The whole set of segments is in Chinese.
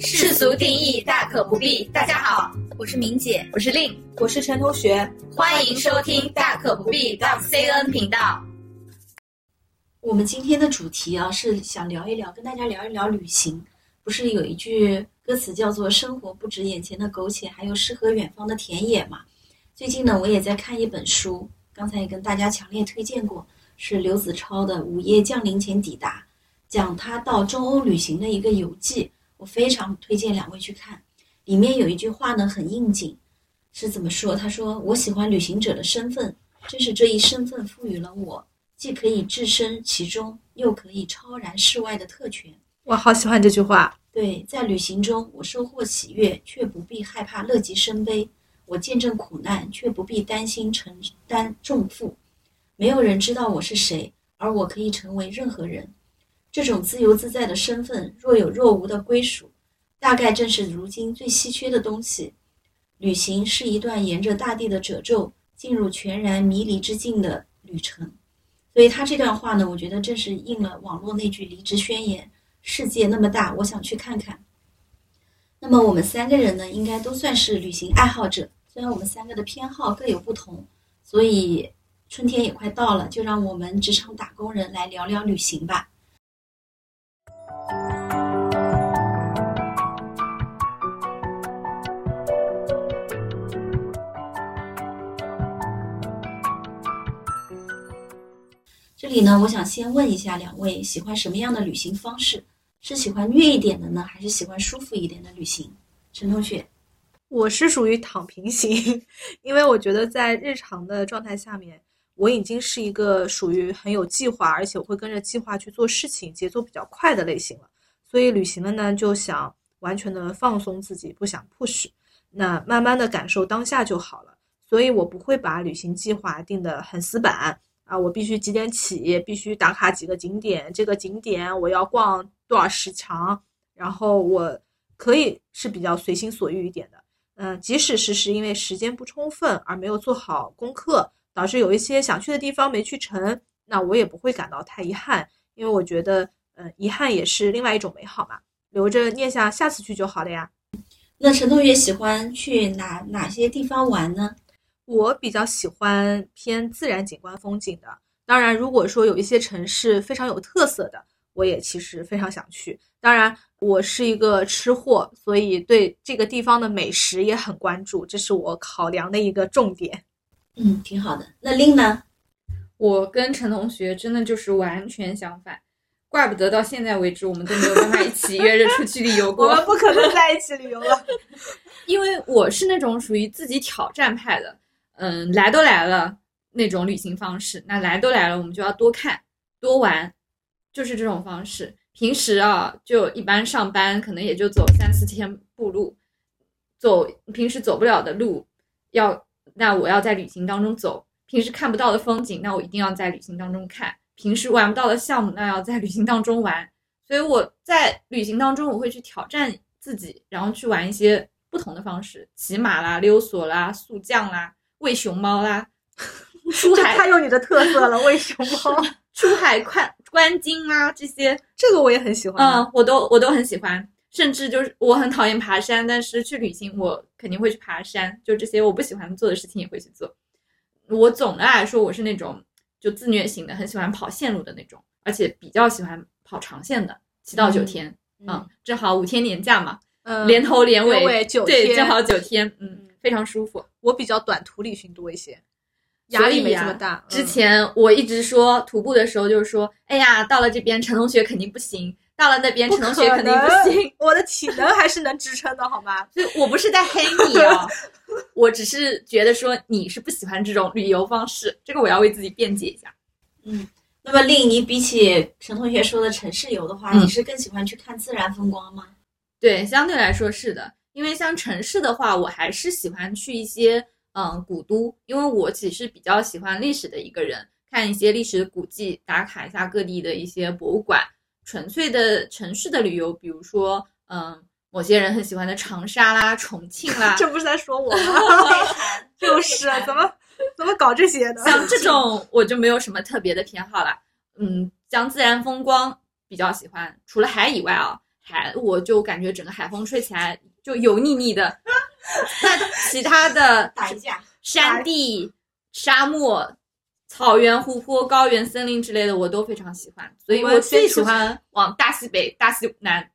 世俗定义大可不必。大家好，我是明姐，我是令，我是陈同学，欢迎收听大可不必 .cn 频道。我们今天的主题啊，是想聊一聊，跟大家聊一聊旅行。不是有一句歌词叫做“生活不止眼前的苟且，还有诗和远方的田野”嘛？最近呢，我也在看一本书，刚才也跟大家强烈推荐过，是刘子超的《午夜降临前抵达》，讲他到中欧旅行的一个游记。我非常推荐两位去看。里面有一句话呢，很应景，是怎么说？他说：“我喜欢旅行者的身份，正是这一身份赋予了我。”既可以置身其中，又可以超然世外的特权。我好喜欢这句话。对，在旅行中，我收获喜悦，却不必害怕乐极生悲；我见证苦难，却不必担心承担重负。没有人知道我是谁，而我可以成为任何人。这种自由自在的身份，若有若无的归属，大概正是如今最稀缺的东西。旅行是一段沿着大地的褶皱，进入全然迷离之境的旅程。所以他这段话呢，我觉得正是应了网络那句离职宣言：“世界那么大，我想去看看。”那么我们三个人呢，应该都算是旅行爱好者。虽然我们三个的偏好各有不同，所以春天也快到了，就让我们职场打工人来聊聊旅行吧。这里呢，我想先问一下两位，喜欢什么样的旅行方式？是喜欢虐一点的呢，还是喜欢舒服一点的旅行？陈同学，我是属于躺平型，因为我觉得在日常的状态下面，我已经是一个属于很有计划，而且我会跟着计划去做事情，节奏比较快的类型了。所以旅行了呢，就想完全的放松自己，不想 push，那慢慢的感受当下就好了。所以我不会把旅行计划定得很死板。啊，我必须几点起，必须打卡几个景点，这个景点我要逛多少时长，然后我可以是比较随心所欲一点的。嗯，即使是是因为时间不充分而没有做好功课，导致有一些想去的地方没去成，那我也不会感到太遗憾，因为我觉得，嗯，遗憾也是另外一种美好嘛，留着念想下次去就好了呀。那陈同学喜欢去哪哪些地方玩呢？我比较喜欢偏自然景观风景的，当然，如果说有一些城市非常有特色的，我也其实非常想去。当然，我是一个吃货，所以对这个地方的美食也很关注，这是我考量的一个重点。嗯，挺好的。那令呢？我跟陈同学真的就是完全相反，怪不得到现在为止我们都没有办法一起约着出去旅游 过。我们不可能在一起旅游了，因为我是那种属于自己挑战派的。嗯，来都来了那种旅行方式，那来都来了，我们就要多看多玩，就是这种方式。平时啊，就一般上班可能也就走三四天步路，走平时走不了的路，要那我要在旅行当中走。平时看不到的风景，那我一定要在旅行当中看。平时玩不到的项目，那要在旅行当中玩。所以我在旅行当中，我会去挑战自己，然后去玩一些不同的方式，骑马啦、溜索啦、速降啦。喂熊猫啦，出海太有你的特色了。喂熊猫，出海看观鲸啊，这些这个我也很喜欢。嗯，我都我都很喜欢。甚至就是我很讨厌爬山，但是去旅行我肯定会去爬山。就这些我不喜欢做的事情也会去做。我总的来说我是那种就自虐型的，很喜欢跑线路的那种，而且比较喜欢跑长线的，七到九天。嗯，正好五天年假嘛，嗯，连头连尾九天，对，正好九天，嗯。非常舒服，我比较短途旅行多一些，压力没这么大。之前我一直说徒步的时候，就是说，哎呀，到了这边陈同学肯定不行，到了那边陈同学肯定不行。我的体能还是能支撑的，好吗？就我不是在黑你哦，我只是觉得说你是不喜欢这种旅游方式，这个我要为自己辩解一下。嗯，那么令你比起陈同学说的城市游的话，你是更喜欢去看自然风光吗？对，相对来说是的。因为像城市的话，我还是喜欢去一些嗯古都，因为我其实比较喜欢历史的一个人，看一些历史古迹，打卡一下各地的一些博物馆。纯粹的城市的旅游，比如说嗯某些人很喜欢的长沙啦、重庆啦，这不是在说我吗？就是啊怎么怎么搞这些的？像这种我就没有什么特别的偏好了。嗯，像自然风光比较喜欢，除了海以外啊。海，我就感觉整个海风吹起来就油腻腻的。那其他的打一架，山地、沙漠、草原、湖泊、高原、森林之类的，我都非常喜欢。所以我最喜欢往大西北、大西南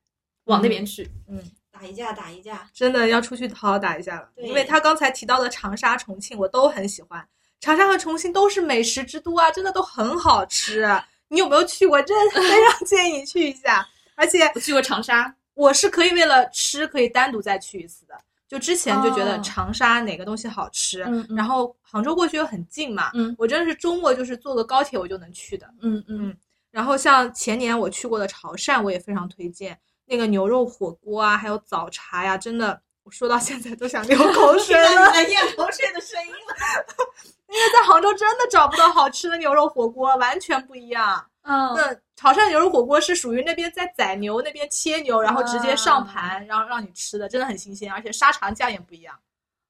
往那边去。嗯，打一架，打一架，真的要出去好好打一架了。对因为他刚才提到的长沙、重庆，我都很喜欢。长沙和重庆都是美食之都啊，真的都很好吃。你有没有去过？真的 非常建议你去一下。而且我去过长沙，我是可以为了吃可以单独再去一次的。就之前就觉得哦长沙哪个东西好吃，然后杭州过去又很近嘛，嗯我真的是周末就是坐个高铁我就能去的。嗯嗯，然后像前年我去过的潮汕，我也非常推荐那个牛肉火锅啊，还有早茶呀，真的，我说到现在都想流口 水了。咽口水的声音了。因为在杭州真的找不到好吃的牛肉火锅，完全不一样。嗯，那潮汕牛肉火锅是属于那边在宰牛，那边切牛，然后直接上盘，然后让你吃的，真的很新鲜，而且沙茶酱也不一样。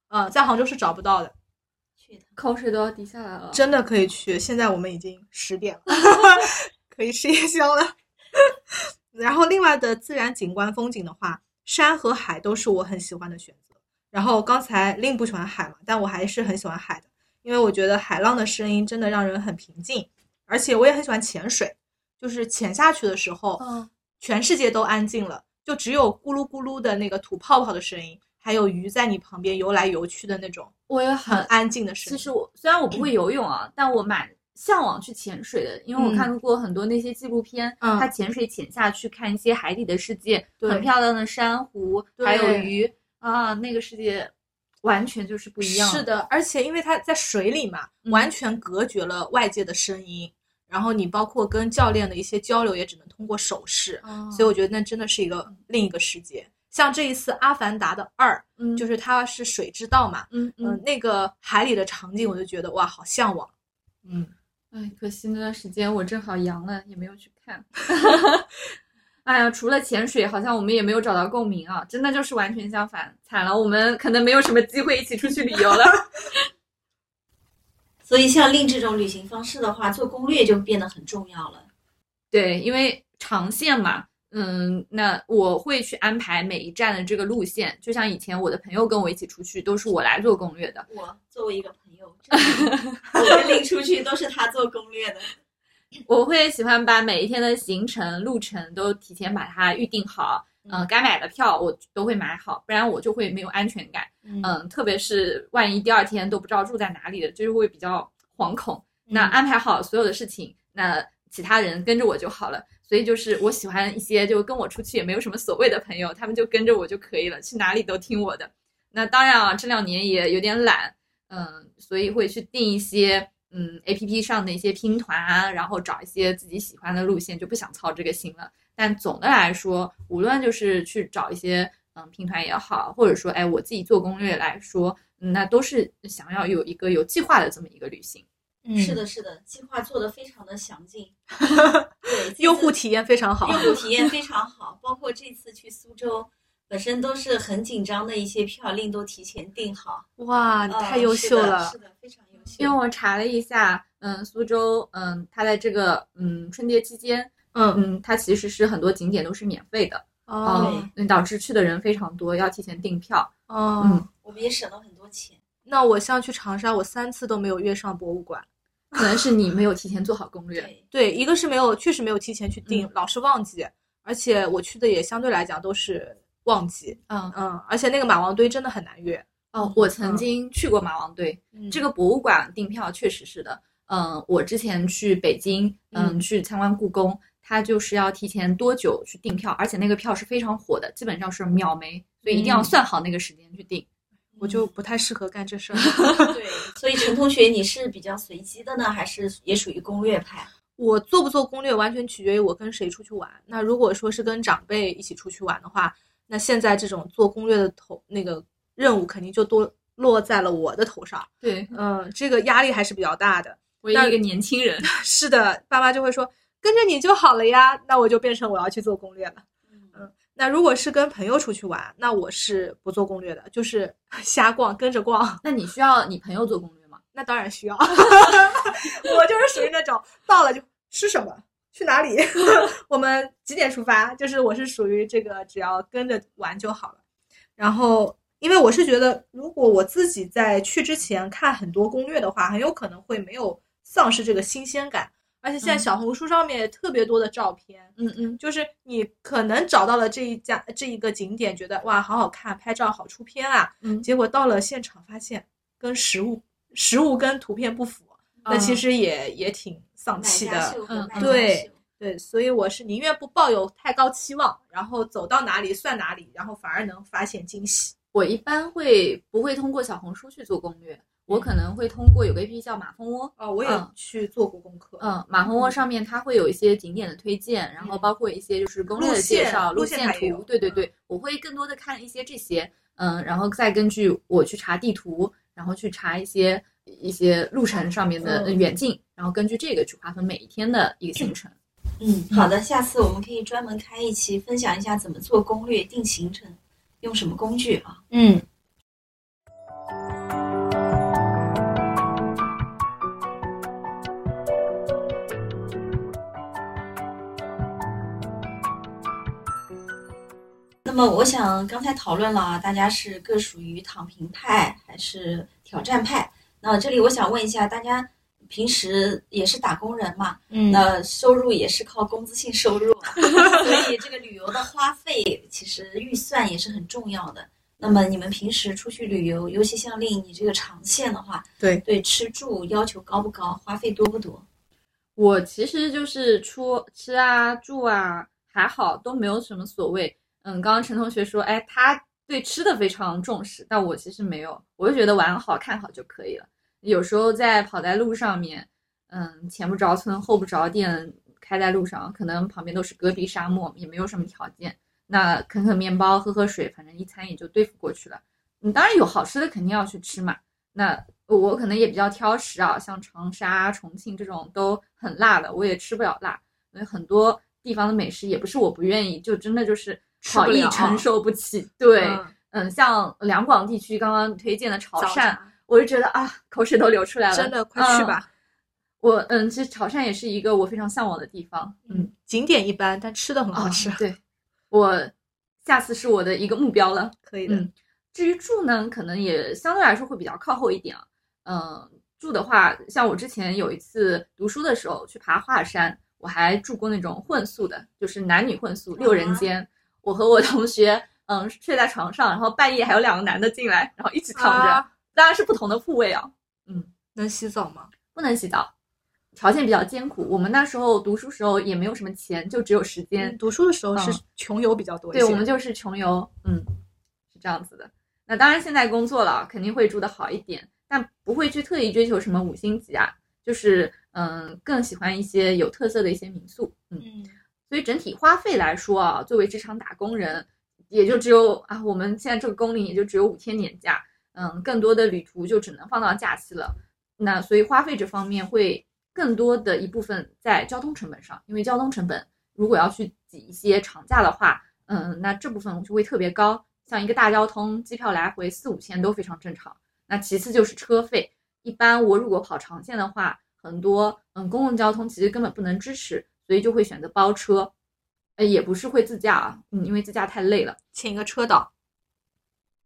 嗯，在杭州是找不到的，去的，口水都要滴下来了。真的可以去。现在我们已经十点了，可以吃夜宵了。然后另外的自然景观风景的话，山和海都是我很喜欢的选择。然后刚才令不喜欢海嘛，但我还是很喜欢海的，因为我觉得海浪的声音真的让人很平静，而且我也很喜欢潜水，就是潜下去的时候，嗯。全世界都安静了，就只有咕噜咕噜的那个吐泡泡的声音，还有鱼在你旁边游来游去的那种我也很很安静的声音。其实我虽然我不会游泳啊，但我蛮向往去潜水的，因为我嗯。看过很多那些纪录片，嗯。他潜水潜下去看一些海底的世界，对。很漂亮的珊瑚，还有鱼啊，那个世界完全就是不一样。是，的，而且因为它在水里嘛，嗯。完全隔绝了外界的声音，然后你包括跟教练的一些交流也只能通过手势，哦、所以我觉得那真的是一个另一个世界。像这一次《阿凡达》的二，嗯就是它是水之道嘛，嗯、嗯嗯，那个海里的场景，我就觉得哇，好向往。嗯，哎，可惜那段时间我正好阳了，也没有去看。哎呀，除了潜水，好像我们也没有找到共鸣啊！真的就是完全相反，惨了，我们可能没有什么机会一起出去旅游了。所以像令这种旅行方式的话，做攻略就变得很重要了。对，因为长线嘛，嗯，那我会去安排每一站的这个路线，就像以前我的朋友跟我一起出去，都是我来做攻略的。我作为一个朋友，我跟令出去都是他做攻略的。我会喜欢把每一天的行程路程都提前把它预定好，嗯、该买的票我都会买好，不然我就会没有安全感。嗯嗯，特别是万一第二天都不知道住在哪里的，就是会比较惶恐。那嗯安排好所有的事情，那其他人跟着我就好了。所以就是我喜欢一些就跟我出去也没有什么所谓的朋友，他们就跟着我就可以了，去哪里都听我的。那当然啊，这两年也有点懒，嗯，所以会去定一些嗯 A P P 上的一些拼团啊，然后找一些自己喜欢的路线，就不想操这个心了。但总的来说，无论就是去找一些嗯平台也好，或者说哎我自己做攻略来说，嗯那都是想要有一个有计划的这么一个旅行。嗯是的，，是的，计划做的非常的详尽，对，用户体验非常好。用户体验非常好，包括这次去苏州，本身都是很紧张的一些票，令都提前订好。哇，你嗯太优秀了是的，是的非常优秀。因为我查了一下，嗯，苏州，嗯，它在这个嗯春节期间，嗯嗯，它其实是很多景点都是免费的，哦嗯，导致去的人非常多，要提前订票。哦，嗯我们也省了很多钱。那我像去长沙，我三次都没有约上博物馆。可能是你没有提前做好攻略。对，对，一个是没有，确实没有提前去订，嗯老是忘记，而且我去的也相对来讲都是旺季，嗯，嗯，而且那个马王堆真的很难约。哦，我曾经去过马王堆，嗯这个博物馆订票确实是的。嗯，我之前去北京，嗯，嗯去参观故宫，它就是要提前多久去订票，而且那个票是非常火的，基本上是秒没，所以一定要嗯算好那个时间去订。我就不太适合干这事儿。对，所以陈同学，你是比较随机的呢，还是也属于攻略派？我做不做攻略完全取决于我跟谁出去玩。那如果说是跟长辈一起出去玩的话，那现在这种做攻略的头那个任务肯定就多落在了我的头上。对，嗯，这个压力还是比较大的。唯一一个年轻人，是的，爸妈就会说跟着你就好了呀，那我就变成我要去做攻略了。嗯，那如果是跟朋友出去玩，那我是不做攻略的，就是 瞎逛，跟着逛。那你需要你朋友做攻略吗？那当然需要，我就是属于那种到了就吃什么，去哪里？我们几点出发？就是我是属于这个只要跟着玩就好了。然后，因为我是觉得，如果我自己在去之前看很多攻略的话，很有可能会没有丧失这个新鲜感。而且现在嗯小红书上面也特别多的照片，嗯嗯，就是你可能找到了这一家这一个景点，觉得哇好好看，拍照好出片啊，嗯结果到了现场发现跟实物实物跟图片不符，那其嗯实也也挺丧气的。对对，所以我是宁愿不抱有太高期望，然后走到哪里算哪里，然后反而能发现惊喜。我一般会不会通过小红书去做攻略？我可能会通过有个 APP 叫马蜂窝，哦，我也嗯去做过功课。嗯，马蜂窝上面它会有一些景点的推荐，然后包括一些就是攻略的介绍、路路线图。对对对，我会更多的看一些这些，嗯，然后再根据我去查地图，然后去查一些一些路程上面的嗯远近，然后根据这个去划分每一天的一个行程。嗯，好的，下次我们可以专门开一期分享一下怎么做攻略、定行程，用什么工具啊？嗯，么我想刚才讨论了啊，大家是各属于躺平派还是挑战派？那这里我想问一下，大家平时也是打工人嘛？嗯那收入也是靠工资性收入，所以这个旅游的花费其实预算也是很重要的。那么你们平时出去旅游，尤其像令你这个长线的话，对对吃住要求高不高，花费多不多？我其实就是出吃啊住啊还好，都没有什么所谓。嗯，刚刚陈同学说，哎，他对吃的非常重视，但我其实没有，我就觉得玩好看好就可以了。有时候在跑在路上面，嗯，前不着村后不着店，开在路上，可能旁边都是戈壁沙漠，也没有什么条件。那啃啃面包，喝喝水，反正一餐也就对付过去了。嗯，当然有好吃的肯定要去吃嘛。那我可能也比较挑食啊，像长沙、重庆这种都很辣的，我也吃不了辣。所以很多地方的美食也不是我不愿意，就真的就是好意承受不起。对，嗯嗯，像两广地区刚刚推荐的潮汕，我就觉得啊，口水都流出来了。真的快去嗯吧。我嗯，其实潮汕也是一个我非常向往的地方。嗯，景点一般，但吃的很好吃。啊对，我下次是我的一个目标了。可以的。嗯，至于住呢，可能也相对来说会比较靠后一点啊。嗯，住的话，像我之前有一次读书的时候去爬华山，我还住过那种混宿的，就是男女混宿六人间。我和我同学，嗯，睡在床上，然后半夜还有两个男的进来，然后一起躺着，啊当然是不同的铺位啊。嗯，能洗澡吗？不能洗澡，条件比较艰苦。我们那时候读书时候也没有什么钱，就只有时间。嗯读书的时候是嗯穷游比较多一些。对，我们就是穷游，嗯，是这样子的。那当然，现在工作了，肯定会住的好一点，但不会去特意追求什么五星级啊，就是嗯，更喜欢一些有特色的一些民宿，嗯。嗯，所以整体花费来说啊，作为职场打工人，也就只有啊，我们现在这个工龄也就只有五天年假，嗯，更多的旅途就只能放到假期了。那所以花费这方面会更多的一部分在交通成本上，因为交通成本如果要去挤一些长假的话，嗯，那这部分就会特别高。像一个大交通机票来回四五千都非常正常。那其次就是车费，一般我如果跑长线的话，很多嗯公共交通其实根本不能支持，所以就会选择包车，呃也不是会自驾啊，嗯，因为自驾太累了。请一个车导。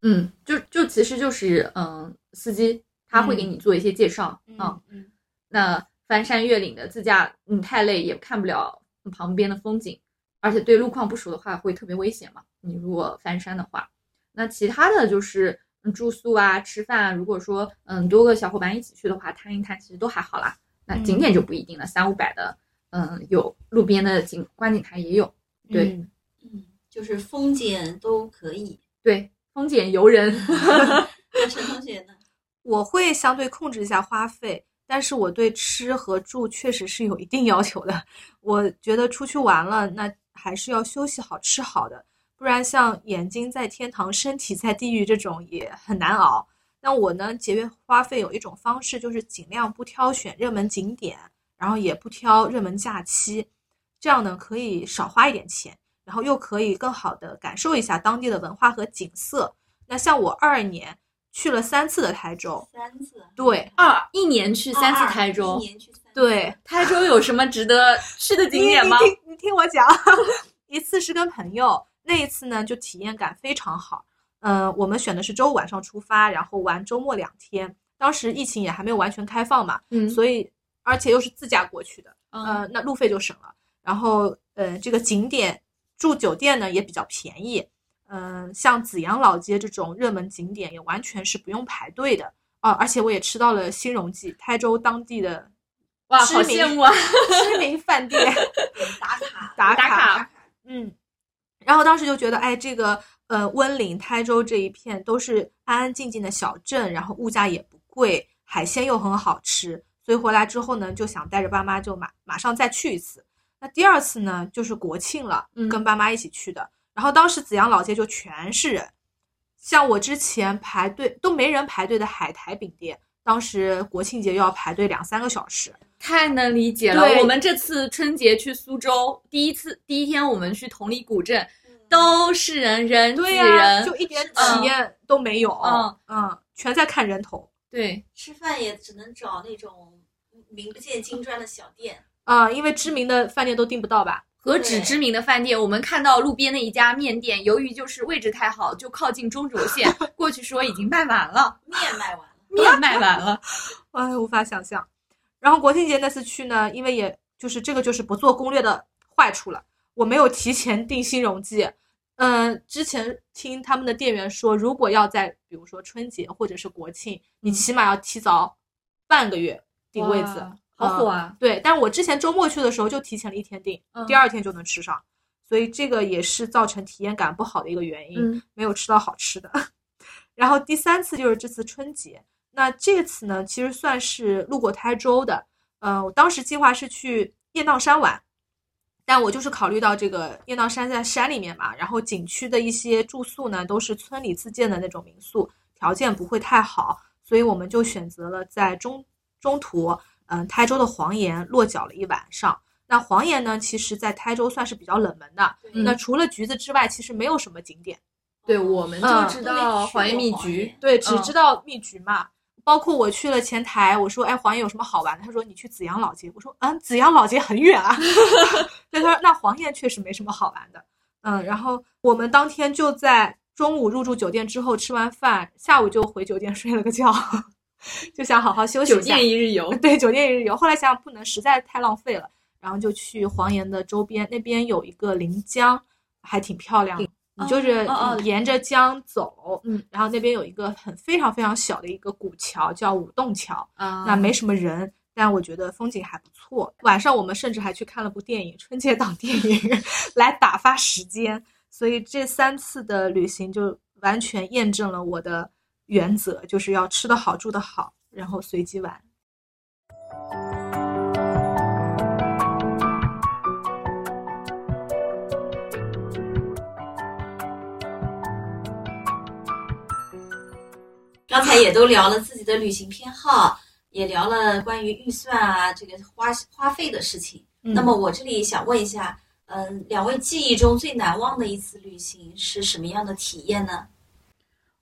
嗯，就就其实就是嗯，司机他会给你做一些介绍啊、那翻山越岭的自驾，你，太累也看不了旁边的风景，而且对路况不熟的话会特别危险嘛。你如果翻山的话，那其他的就是嗯住宿啊、吃饭啊，如果说嗯多个小伙伴一起去的话，摊一摊其实都还好啦。那景点就不一定了，三五百的，嗯，有路边的景观景台也有，对、嗯嗯，就是风景都可以。对，风景游人。那陈同学呢？我会相对控制一下花费，但是我对吃和住确实是有一定要求的。我觉得出去玩了，那还是要休息好、吃好的，不然像眼睛在天堂，身体在地狱这种也很难熬。那我呢，节约花费有一种方式，就是尽量不挑选热门景点，然后也不挑热门假期，这样呢可以少花一点钱，然后又可以更好的感受一下当地的文化和景色。那像我二二年去了三次的台州，三次。对二一年去三次台州一，年去三对，台州有什么值得去的景点吗？你听你听我讲，一次是跟朋友，那一次呢就体验感非常好。嗯，我们选的是周五晚上出发，然后玩周末两天。当时疫情也还没有完全开放嘛，嗯所以而且又是自驾过去的，嗯呃，那路费就省了。然后，呃，这个景点住酒店呢也比较便宜，嗯、像紫阳老街这种热门景点也完全是不用排队的啊、而且我也吃到了新荣记，台州当地的哇，好羡慕啊！知名饭店打卡打卡，嗯，然后当时就觉得，哎，这个呃温岭、台州这一片都是安安静静的小镇，然后物价也不贵，海鲜又很好吃，所以回来之后呢，就想带着爸妈就马马上再去一次。那第二次呢，就是国庆了，嗯跟爸妈一起去的。然后当时紫阳老街就全是人，像我之前排队都没人排队的海苔饼店，当时国庆节又要排队两三个小时。太能理解了。对我们这次春节去苏州，第一次第一天我们去同里古镇，都是人人挤人，就一点体验都没有。嗯嗯，全在看人头。对，吃饭也只能找那种名不见经传的小店。啊、因为知名的饭店都订不到吧？何止知名的饭店，我们看到路边的一家面店，由于就是位置太好，就靠近中轴线，过去说已经卖完了，面卖完了，面卖完了。哎，无法想象。然后国庆节那次去呢，因为也就是这个就是不做攻略的坏处了，我没有提前订新荣记。嗯、之前听他们的店员说，如果要在比如说春节或者是国庆，你起码要提早半个月订位子。好火啊！对，但是我之前周末去的时候就提前了一天订，嗯第二天就能吃上，所以这个也是造成体验感不好的一个原因。嗯没有吃到好吃的。然后第三次就是这次春节，那这次呢，其实算是路过台州的。呃，我当时计划是去雁荡山玩，但我就是考虑到这个雁荡山在山里面嘛，然后景区的一些住宿呢都是村里自建的那种民宿，条件不会太好，所以我们就选择了在中中途，嗯、台州的黄岩落脚了一晚上。那黄岩呢，其实在台州算是比较冷门的。嗯那除了橘子之外，其实没有什么景点。对，我们就嗯知道黄岩蜜橘，对，只嗯知道蜜橘嘛。包括我去了前台，我说：“哎，黄岩有什么好玩的？”他说：“你去紫阳老街。”我说：“嗯，紫阳老街很远啊。”那，他说：“那黄岩确实没什么好玩的。”嗯，然后我们当天就在中午入住酒店之后吃完饭，下午就回酒店睡了个觉，就想好好休息酒一下。店一日游。对，酒店一日游。后来想想不能，实在太浪费了，然后就去黄岩的周边，那边有一个临江，还挺漂亮的。你就是沿着江走，嗯，然后那边有一个很非常非常小的一个古桥，叫五洞桥，啊那没什么人，但我觉得风景还不错。晚上我们甚至还去看了部电影，春节档电影，来打发时间。所以这三次的旅行就完全验证了我的原则，就是要吃得好、住得好，然后随机玩。刚才也都聊了自己的旅行偏好，也聊了关于预算啊这个花花费的事情。嗯那么我这里想问一下，嗯，两位记忆中最难忘的一次旅行是什么样的体验呢？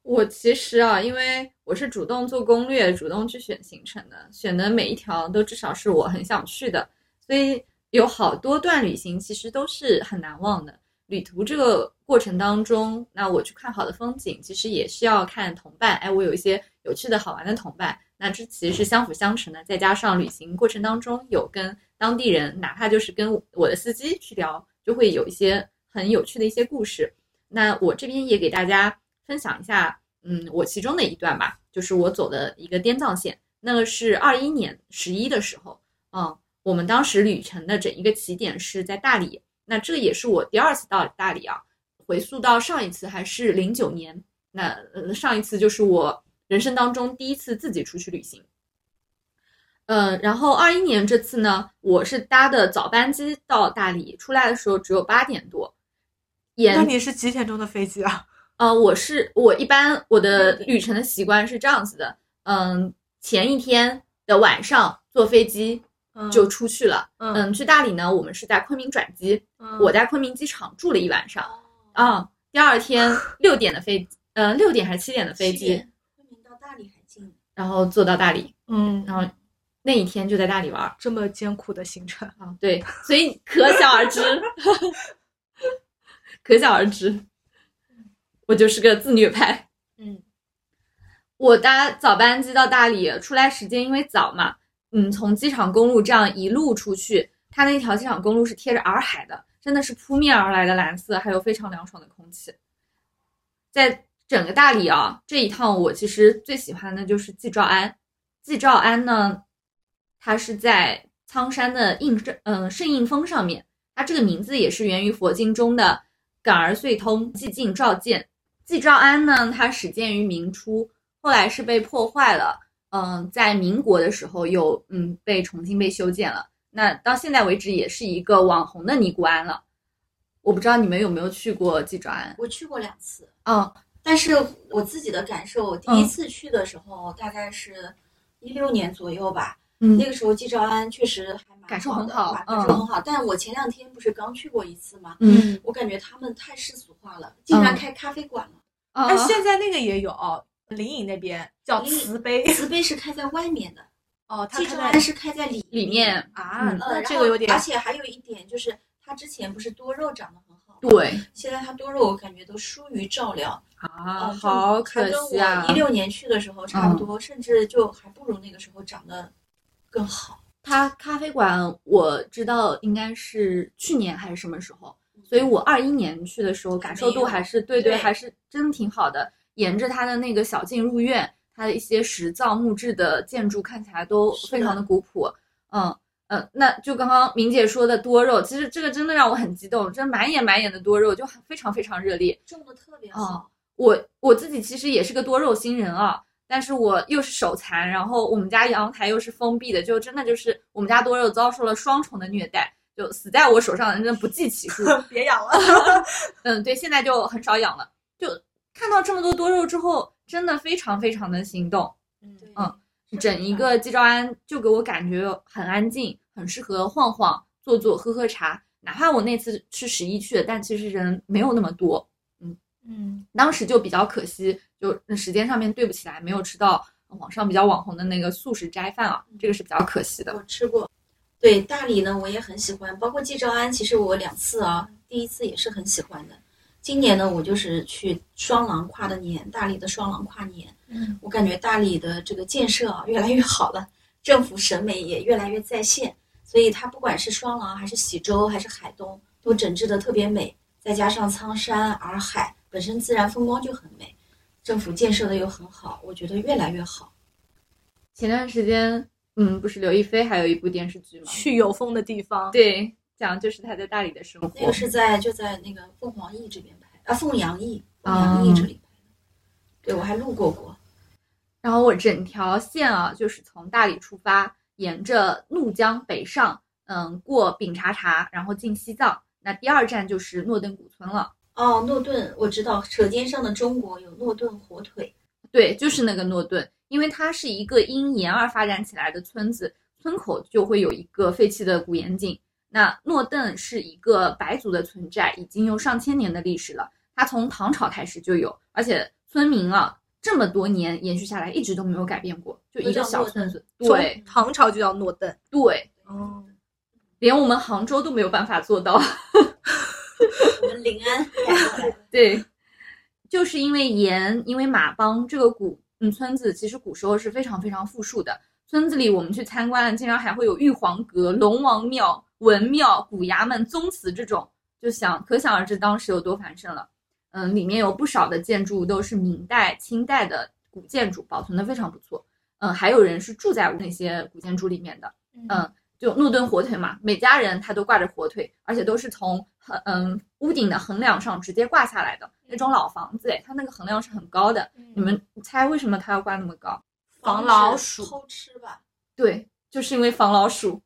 我其实啊，因为我是主动做攻略、主动去选行程的，选的每一条都至少是我很想去的，所以有好多段旅行其实都是很难忘的。旅途这个过程当中，那我去看好的风景，其实也是要看同伴。哎，我有一些有趣的好玩的同伴，那这其实是相辅相成的。再加上旅行过程当中有跟当地人，哪怕就是跟我的司机去聊，就会有一些很有趣的一些故事。那我这边也给大家分享一下，嗯，我其中的一段吧，就是我走的一个滇藏线，那个是二一年十一的时候，嗯，我们当时旅程的整一个起点是在大理，那这个也是我第二次到大理啊，回溯到上一次还是零九年，那呃上一次就是我人生当中第一次自己出去旅行。嗯，然后二一年这次呢，我是搭的早班机到大理，出来的时候只有八点多，也那你是几点钟的飞机啊？呃，我是我一般我的旅程的习惯是这样子的，嗯，前一天的晚上坐飞机嗯就出去了，嗯。嗯，去大理呢，我们是在昆明转机，嗯。我在昆明机场住了一晚上，哦，啊，第二天 六点的飞，呃，六点还是七点的飞机，昆明到大理还近，然后坐到大理，嗯然后那一天就在大理玩儿这么艰苦的行程，啊，对，所以可想而知，可想而知，我就是个自虐派。嗯。我搭早班机到大理，出来时间因为早嘛，嗯，从机场公路这样一路出去，它那条机场公路是贴着洱海的，真的是扑面而来的蓝色，还有非常凉爽的空气。在整个大理啊，这一趟我其实最喜欢的就是季兆庵。季兆庵呢，它是在苍山的应圣嗯圣应峰上面，它这个名字也是源于佛经中的“感而遂通，寂静照见”。季兆庵呢，它始建于明初，后来是被破坏了。嗯，在民国的时候又嗯被重新被修建了。那到现在为止也是一个网红的尼姑庵了。我不知道你们有没有去过季兆庵？我去过两次，嗯但是我自己的感受，第一次去的时候大概是一六年左右吧，嗯那个时候季兆庵确实还蛮感受很好感嗯受很好。但我前两天不是刚去过一次吗？嗯我感觉他们太世俗化了，竟然嗯开咖啡馆了。啊哎，现在那个也有，灵隐那边叫慈悲慈悲是开在外面的，哦，他季开在兆庵是开在里里面啊，嗯那这个有点而且还有一点就是，它之前不是多肉长得很好，对现在它多肉我感觉都疏于照料，啊，呃好可惜啊！一六年去的时候差不多，甚至就还不如那个时候长得更好。它咖啡馆我知道应该是去年还是什么时候，所以我二一年去的时候感受度还是对对，对还是真挺好的。沿着它的那个小径入院，它的一些石造木质的建筑看起来都非常的古朴。嗯嗯，那就刚刚明姐说的多肉，其实这个真的让我很激动，真满眼满眼的多肉，就非常非常热烈。种的特别哦好，我我自己其实也是个多肉新人啊，但是我又是手残，然后我们家阳台又是封闭的，就真的就是我们家多肉遭受了双重的虐待，就死在我手上的人真的不计其数。别养了。嗯，对，现在就很少养了。就看到这么多多肉之后，真的非常非常的心动。对嗯，整一个季兆庵就给我感觉很安静，很适合晃晃、坐坐、喝喝茶。哪怕我那次是十一去的，但其实人没有那么多。嗯嗯当时就比较可惜，就时间上面对不起来，没有吃到网上比较网红的那个素食斋饭啊，这个是比较可惜的。我吃过。对大理呢，我也很喜欢，包括季兆安，其实我两次啊，第一次也是很喜欢的。今年呢，我就是去双廊跨的年，大理的双廊跨年，嗯我感觉大理的这个建设啊越来越好了，政府审美也越来越在线，所以它不管是双廊还是喜洲还是海东，都整治的特别美，再加上苍山洱海本身自然风光就很美，政府建设的又很好，我觉得越来越好。前段时间，嗯，不是刘亦菲还有一部电视剧吗？去有风的地方。对，讲就是他在大理的生活。那个是在就在那个凤凰驿这边拍啊，凤阳驿，凤啊阳驿这里拍的。对，我还路过过。然后我整条线啊，就是从大理出发，沿着怒江北上，嗯，过丙察察，然后进西藏。那第二站就是诺顿古村了。哦，诺顿，我知道《舌尖上的中国》有诺顿火腿。对，就是那个诺顿，因为它是一个因盐而发展起来的村子，村口就会有一个废弃的古盐井。那诺邓是一个白族的村寨，已经有上千年的历史了。它从唐朝开始就有，而且村民啊这么多年延续下来，一直都没有改变过，就一个小村子。对唐朝就叫诺邓。对，哦，连我们杭州都没有办法做到。我们临安。对，就是因为盐，因为马帮这个古嗯村子，其实古时候是非常非常富庶的。村子里我们去参观了，竟然还会有玉皇阁、龙王庙、文庙、古衙门、宗祠这种，就想可想而知当时有多繁盛了。嗯，里面有不少的建筑都是明代、清代的古建筑，保存的非常不错。嗯，还有人是住在那些古建筑里面的。嗯，就诺顿火腿嘛，每家人他都挂着火腿，而且都是从横嗯屋顶的横梁上直接挂下来的那种老房子，哎，它那个横梁是很高的。你们猜为什么它要挂那么高？防老鼠偷吃吧。对，就是因为防老鼠。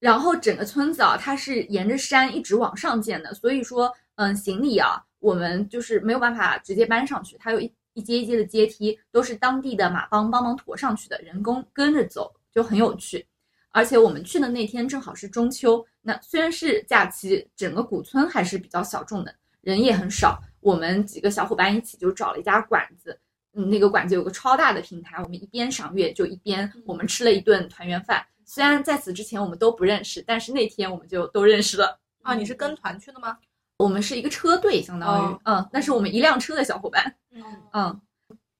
嗯，然后整个村子啊，它是沿着山一直往上建的，所以说，嗯，行李啊，我们就是没有办法直接搬上去，它有一一阶一阶的阶梯，都是当地的马帮帮忙驮上去的，人工跟着走，就很有趣。而且我们去的那天正好是中秋，那虽然是假期，整个古村还是比较小众的，人也很少。我们几个小伙伴一起就找了一家馆子，嗯那个馆子有个超大的平台，我们一边赏月就一边我们吃了一顿团圆饭。虽然在此之前我们都不认识，但是那天我们就都认识了。啊，你是跟团去的吗？我们是一个车队，相当于，哦嗯，那是我们一辆车的小伙伴，嗯嗯。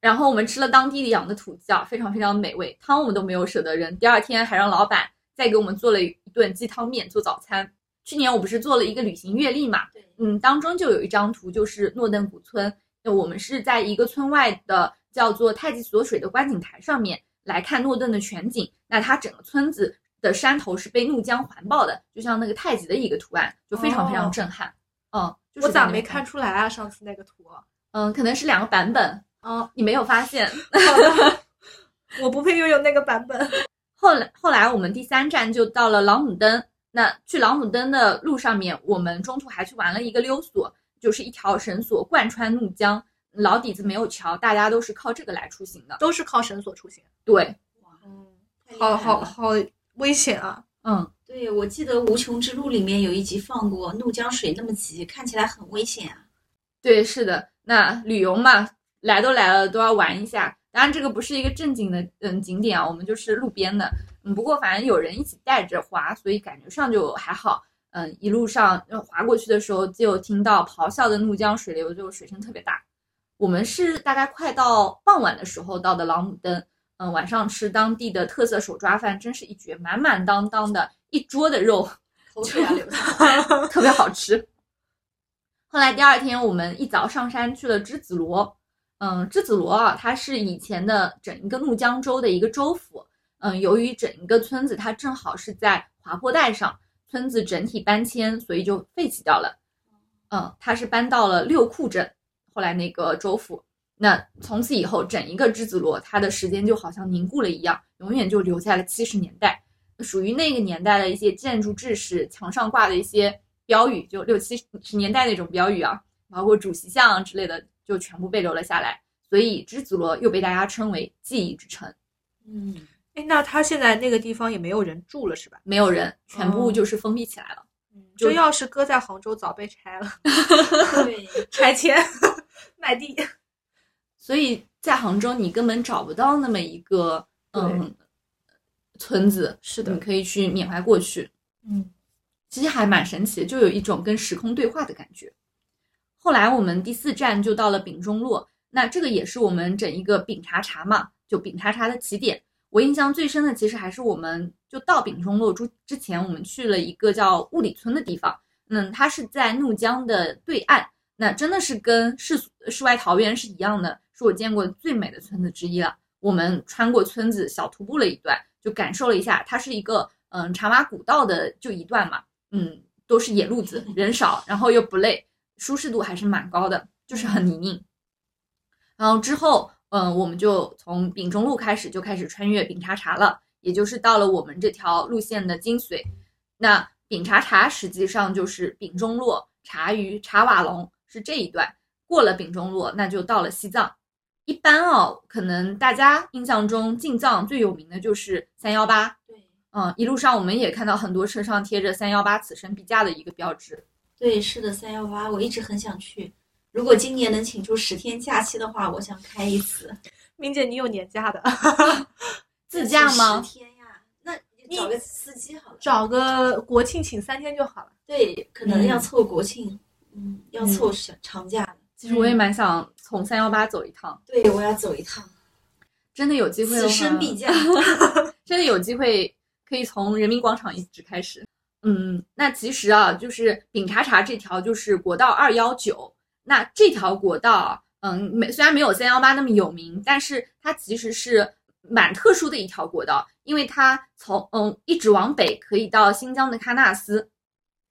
然后我们吃了当地的养的土鸡，非常非常美味，汤我们都没有舍得扔。第二天还让老板再给我们做了一顿鸡汤面做早餐。去年我不是做了一个旅行阅历嘛，嗯，当中就有一张图，就是诺邓古村。那我们是在一个村外的叫做太极锁水的观景台上面来看诺顿的全景。那它整个村子的山头是被怒江环抱的，就像那个太极的一个图案，就非常非常哦震撼。嗯，就是我咋没看出来啊？上次那个图。嗯，可能是两个版本，哦，你没有发现。哈哈，我不配拥有那个版本。后来后来我们第三站就到了朗姆登。那去朗姆登的路上面，我们中途还去玩了一个溜索，就是一条绳索贯穿怒江。老底子没有桥，大家都是靠这个来出行的。都是靠绳索出行。对，哇，好好好危险啊！嗯，对，我记得《无穷之路》里面有一集放过，怒江水那么急，看起来很危险啊。对，是的。那旅游嘛，来都来了，都要玩一下。当然，这个不是一个正经的嗯景点啊，我们就是路边的。嗯，不过反正有人一起带着滑，所以感觉上就还好。嗯，一路上呃滑过去的时候，就听到咆哮的怒江水流，就水声特别大。我们是大概快到傍晚的时候到的朗姆登。嗯，晚上吃当地的特色手抓饭，真是一绝，满满当当的一桌的肉，口水流下来。特别好吃。后来第二天，我们一早上山去了栀子罗。嗯，栀子罗啊，它是以前的整一个怒江州的一个州府。嗯，由于整一个村子它正好是在滑坡带上，村子整体搬迁，所以就废弃掉了。嗯，它是搬到了六库镇，后来那个州府。那从此以后，整一个栀子罗，它的时间就好像凝固了一样，永远就留在了七十年代，属于那个年代的一些建筑制式，墙上挂的一些标语，就六七十年代那种标语啊，包括主席像之类的，就全部被留了下来。所以栀子罗又被大家称为记忆之城。嗯，哎，那它现在那个地方也没有人住了是吧？没有人，全部哦就是封闭起来了。这要是搁在杭州，早被拆了，对，拆迁 卖地。所以在杭州，你根本找不到那么一个嗯村子，是的你可以去缅怀过去。嗯，其实还蛮神奇的，就有一种跟时空对话的感觉。后来我们第四站就到了丙中洛，那这个也是我们整一个丙察察嘛，就丙察察的起点。我印象最深的其实还是我们就到丙中洛之之前，我们去了一个叫雾里村的地方。嗯，它是在怒江的对岸，那真的是跟世世外桃源是一样的，是我见过最美的村子之一了。我们穿过村子小徒步了一段，就感受了一下，它是一个嗯茶马古道的就一段嘛，嗯，都是野路子，人少，然后又不累，舒适度还是蛮高的，就是很泥泞。然后之后，嗯，我们就从丙中路开始就开始穿越丙察察了，也就是到了我们这条路线的精髓。那丙察察实际上就是丙中洛、察隅、察瓦龙是这一段，过了丙中洛，那就到了西藏。一般哦，可能大家印象中进藏最有名的就是三幺八，对，嗯，一路上我们也看到很多车上贴着三幺八此生必驾的一个标志。对，是的，三幺八，我一直很想去。如果今年能请出十天假期的话，我想开一次。明姐，你有年假的，自驾吗十天呀，那你找个司机好了。找个国庆请三天就好了。对，可能嗯要凑国庆，嗯，要凑小长假的。其实我也蛮想从三幺八走一趟，对，我要走一趟，真的有机会此生必驾。真的有机会可以从人民广场一直开始。嗯，那其实啊，就是丙察察这条就是国道二幺九，那这条国道啊，嗯，没虽然没有三幺八那么有名，但是它其实是蛮特殊的一条国道，因为它从嗯一直往北可以到新疆的喀纳斯，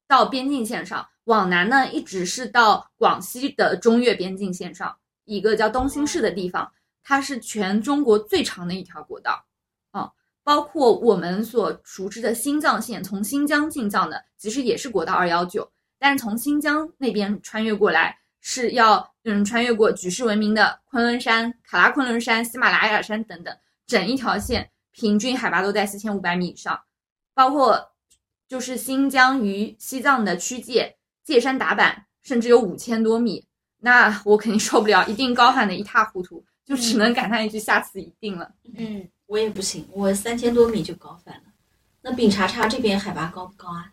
到边境线上，往南呢一直是到广西的中越边境线上，一个叫东兴市的地方，它是全中国最长的一条国道啊。包括我们所熟知的新藏线，从新疆进藏的，其实也是国道二幺九，但是从新疆那边穿越过来是要嗯穿越过举世闻名的昆仑山、卡拉昆仑山、喜马拉雅山等等，整一条线平均海拔都在四千五百米以上，包括就是新疆与西藏的区界界山打板，甚至有五千多米，那我肯定受不了，一定高喊的一塌糊涂。就只能感叹一句下次一定了。嗯，我也不行，我三千多米就高反了。那丙察察这边海拔高不高啊？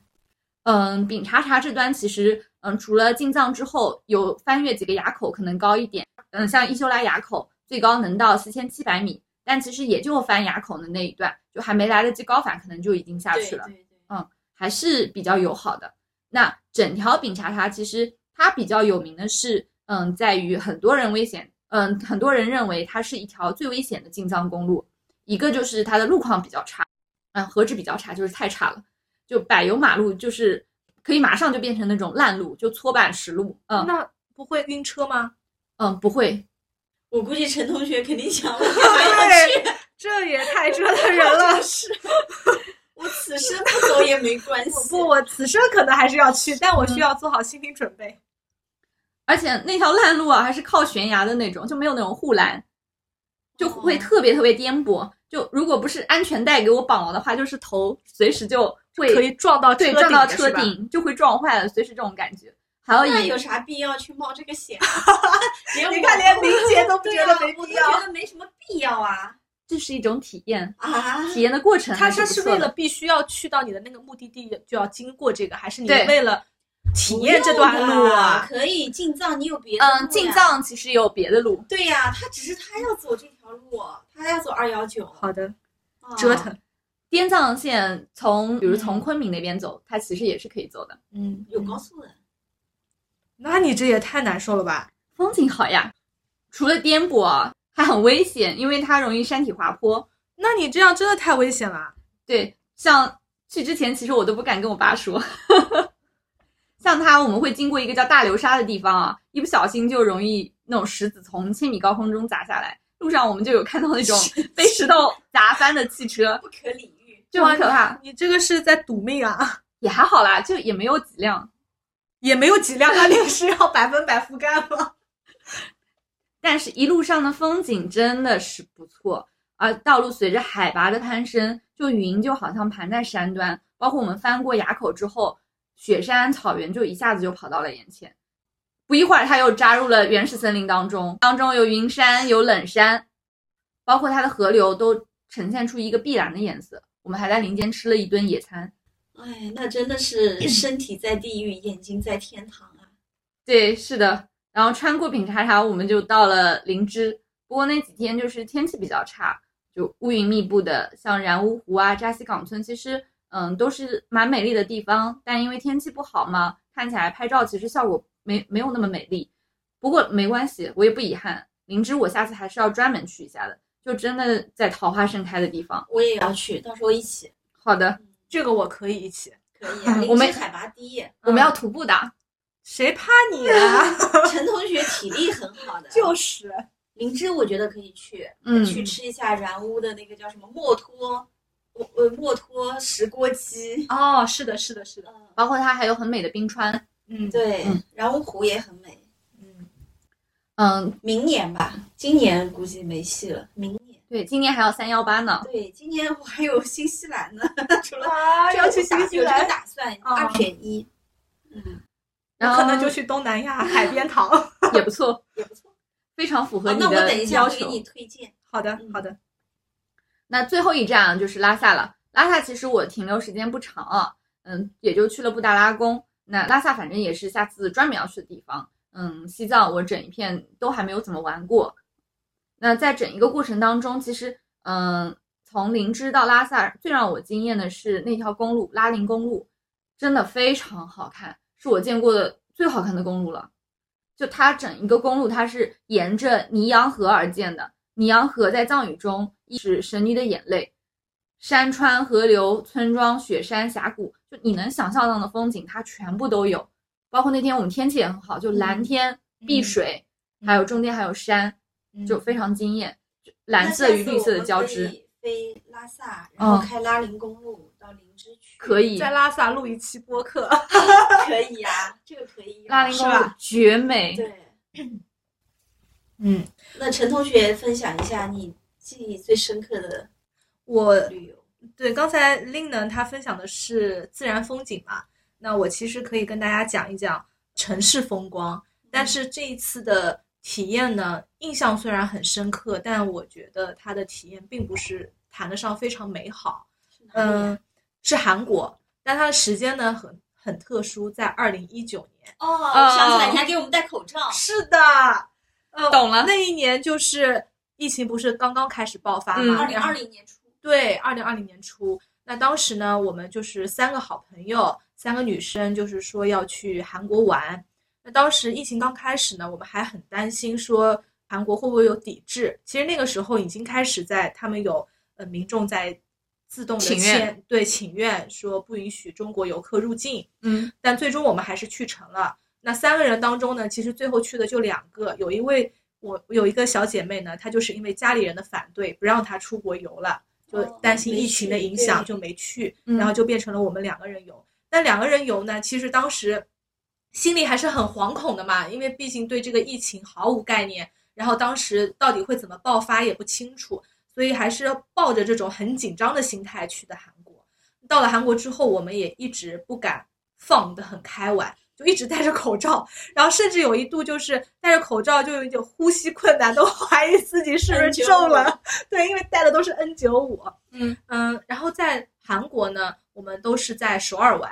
嗯，丙察察这端其实，嗯，除了进藏之后有翻越几个垭口可能高一点，嗯，像伊修拉垭口最高能到四千七百米，但其实也就翻垭口的那一段，就还没来得及高反，可能就已经下去了。对对对，还是比较友好的。那整条丙察察其实它比较有名的是，嗯，在于很多人危险，嗯，很多人认为它是一条最危险的进藏公路。一个就是它的路况比较差，嗯，何止比较差，就是太差了，就柏油马路就是可以马上就变成那种烂路，就搓板石路。嗯那不会晕车吗？嗯，不会，我估计陈同学肯定想我干嘛要去？这也太折腾人了。是，我此生不走也没关系。不，我此生可能还是要去，但我需要做好心理准备。而且那条烂路啊，还是靠悬崖的那种，就没有那种护栏，就会哦特别特别颠簸。就如果不是安全带给我绑了的话，就是头随时就会可以撞到对车撞到车顶就会撞坏了，随时这种感觉。还有有啥必要去冒这个险？连你我看连明姐都不觉得没必要觉得没什么必要啊这是一种体验，啊！体验的过程他还是他是为了。必须要去到你的那个目的地，就要经过这个，还是你为了体验这段路啊？可以进藏，你有别的嗯，进。藏其实有别的路，对呀、他只是他要走这条路，他要走二幺九，好的，啊折腾。滇藏线从比如嗯从昆明那边走，它其实也是可以走的，嗯，有高速的。那你这也太难受了吧？风景好呀。除了颠簸啊，还很危险，因为它容易山体滑坡。那你这样真的太危险了。对，像去之前，其实我都不敢跟我爸说。像它，我们会经过一个叫大流沙的地方啊，一不小心就容易那种石子从千米高空中砸下来。路上我们就有看到那种被石头砸翻的汽车，不可理喻。就很可怕。你这个是在赌命啊！也还好啦，就也没有几辆，也没有几辆，那你是要百分百覆盖吗？但是一路上的风景真的是不错。而道路随着海拔的攀升，就云就好像盘在山端，包括我们翻过垭口之后，雪山草原就一下子就跑到了眼前。不一会儿，它又扎入了原始森林当中，当中有云山，有冷山，包括它的河流都呈现出一个碧蓝的颜色。我们还在林间吃了一顿野餐，哎，那真的是身体在地狱，眼睛在天堂啊！对，是的。然后穿过品茶茶，我们就到了林芝。不过那几天就是天气比较差，就乌云密布的，像然乌湖啊、扎西岗村，其实嗯都是蛮美丽的地方，但因为天气不好嘛，看起来拍照其实效果没没有那么美丽。不过没关系，我也不遗憾。灵芝我下次还是要专门去一下的，就真的在桃花盛开的地方。我也要去，到时候一起好的，这个我可以一起。可以啊。我们海拔低，我们要徒步的。谁怕你啊？陈同学体力很好的，就是灵芝，我觉得可以去，嗯去吃一下然乌的那个叫什么墨脱，我呃墨脱石锅鸡，哦，是的，是的，是的。嗯，包括它还有很美的冰川。嗯，对嗯，然乌湖也很美。嗯，嗯，明年吧，今年估计没戏了。明年，对，今年还有三幺八呢。对，今年我还有新西兰呢，除了啊，要去新西兰，打算，哦二选一，嗯，然后可能就去东南亚海边 躺。也不错，也不错。非常符合好，你那我等的一下要求。我给你推荐。好的嗯，好的。那最后一站啊就是拉萨了。拉萨其实我停留时间不长啊，嗯，也就去了布达拉宫。那拉萨反正也是下次专门要去的地方。嗯，西藏我整一片都还没有怎么玩过。那在整一个过程当中，其实嗯，从林芝到拉萨，最让我惊艳的是那条公路拉林公路，真的非常好看，是我见过的最好看的公路了。就它整一个公路，它是沿着尼洋河而建的。尼洋河在藏语中意是神女的眼泪，山川、河流、村庄、雪山、峡谷，就你能想象到的风景，它全部都有。包括那天我们天气也很好，就蓝天、碧水，嗯还有中间还有山，就非常惊艳，就蓝色与绿色的交织。。飞拉萨，然后嗯开拉林公路可以在拉萨录一期播客。可以呀，这个可以呀。拉林公路是吧绝美，对，嗯，那陈同学分享一下你记忆最深刻的我旅游。对刚才 Lin 呢，他分享的是自然风景嘛，那我其实可以跟大家讲一讲城市风光。但是这一次的体验呢，印象虽然很深刻，但我觉得它的体验并不是谈得上非常美好。嗯，是韩国，但它的时间呢很很特殊，在二零一九年。哦，我想起来，你还给我们戴口罩。是的，呃，懂了那一年就是疫情不是刚刚开始爆发嗯嘛？二零二零年初，对，二零二零年初，那当时呢，我们就是三个好朋友，三个女生，就是说要去韩国玩。那当时疫情刚开始呢，我们还很担心说韩国会不会有抵制。其实那个时候已经开始在他们有呃民众在自动的请愿签对请愿说不允许中国游客入境。嗯但最终我们还是去成了。那三个人当中呢，其实最后去的就两个，有一位我有一个小姐妹呢，她就是因为家里人的反对，不让她出国游了，就哦担心疫情的影响就没去，嗯然后就变成了我们两个人游。但两个人游呢，其实当时心里还是很惶恐的嘛，因为毕竟对这个疫情毫无概念，然后当时到底会怎么爆发也不清楚，所以还是抱着这种很紧张的心态去的韩国。到了韩国之后，我们也一直不敢放得很开玩，就一直戴着口罩，然后甚至有一度就是戴着口罩就有一点呼吸困难，都 怀疑自己是不是 N95 中了。对，因为戴的都是 N 九五。嗯嗯，然后在韩国呢，我们都是在首尔玩。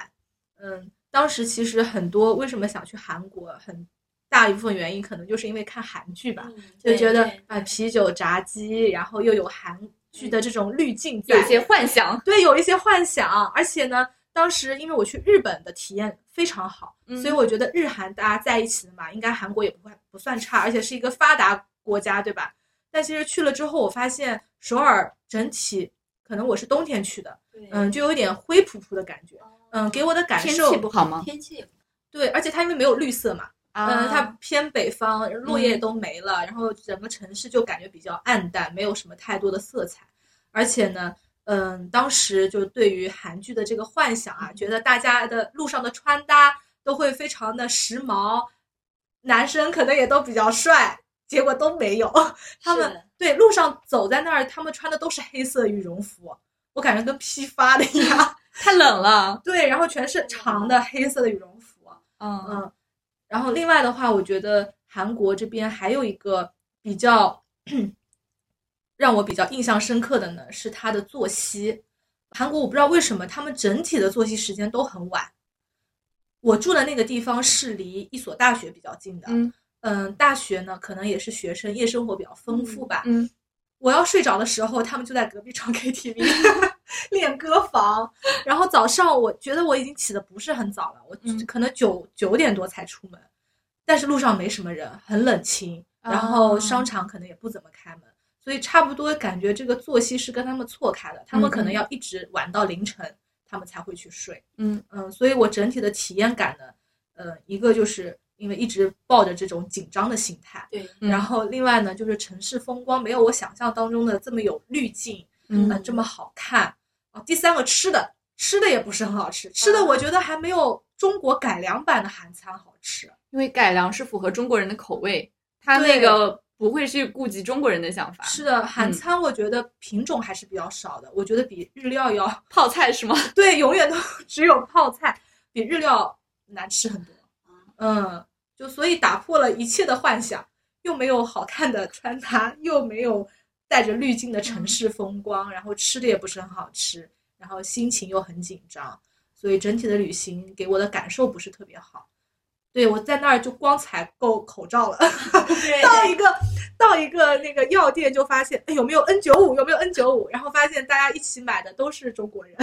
嗯，当时其实很多为什么想去韩国，很大一部分原因可能就是因为看韩剧吧，嗯，就觉得啊、啤酒炸鸡，然后又有韩剧的这种滤镜在，有一些幻想。对，有一些幻想，而且呢，当时因为我去日本的体验非常好，嗯所以我觉得日韩大家在一起的嘛，应该韩国也不会不算差，而且是一个发达国家，对吧？但其实去了之后，我发现首尔整体可能我是冬天去的，嗯，就有点灰扑扑的感觉，哦嗯，给我的感受天受气不好吗？天气对，而且它因为没有绿色嘛，嗯，啊它偏北方，落叶嗯都没了，然后整个城市就感觉比较暗淡，没有什么太多的色彩。而且呢，嗯，当时就对于韩剧的这个幻想啊，觉得大家的路上的穿搭都会非常的时髦，男生可能也都比较帅，结果都没有。他们对路上走在那儿，他们穿的都是黑色羽绒服，我感觉跟批发的一样。太冷了。对，然后全是长的黑色的羽绒服。嗯嗯，然后另外的话，我觉得韩国这边还有一个比较 让我比较印象深刻的呢，是他的作息。韩国我不知道为什么他们整体的作息时间都很晚。我住的那个地方是离一所大学比较近的，嗯嗯，大学呢可能也是学生夜生活比较丰富吧。嗯我要睡着的时候，他们就在隔壁唱 KTV 练歌房。然后早上我觉得我已经起的不是很早了，我嗯可能九九点多才出门，但是路上没什么人，很冷清，然后哦商场可能也不怎么开门，所以差不多感觉这个作息是跟他们错开的，他们可能要一直玩到凌晨，他们才会去睡。嗯嗯，所以我整体的体验感呢，呃，一个就是因为一直抱着这种紧张的心态。对，嗯然后另外呢，就是城市风光没有我想象当中的这么有滤镜，嗯呃，这么好看啊。第三个吃的，吃的也不是很好吃，吃的啊我觉得还没有中国改良版的韩餐好吃。因为改良是符合中国人的口味，它那个不会去顾及中国人的想法。是的，韩嗯餐我觉得品种还是比较少的，我觉得比日料要 泡菜是吗？对，永远都 只有泡菜，比日料难吃很多。嗯，就所以打破了一切的幻想，又没有好看的穿搭，又没有带着滤镜的城市风光，然后吃的也不是很好吃，然后心情又很紧张，所以整体的旅行给我的感受不是特别好。对我在那儿就光采购口罩了，对 到一个到一个那个药店就发现，哎，有没有 N 九五？有没有 N 九五？然后发现大家一起买的都是中国人。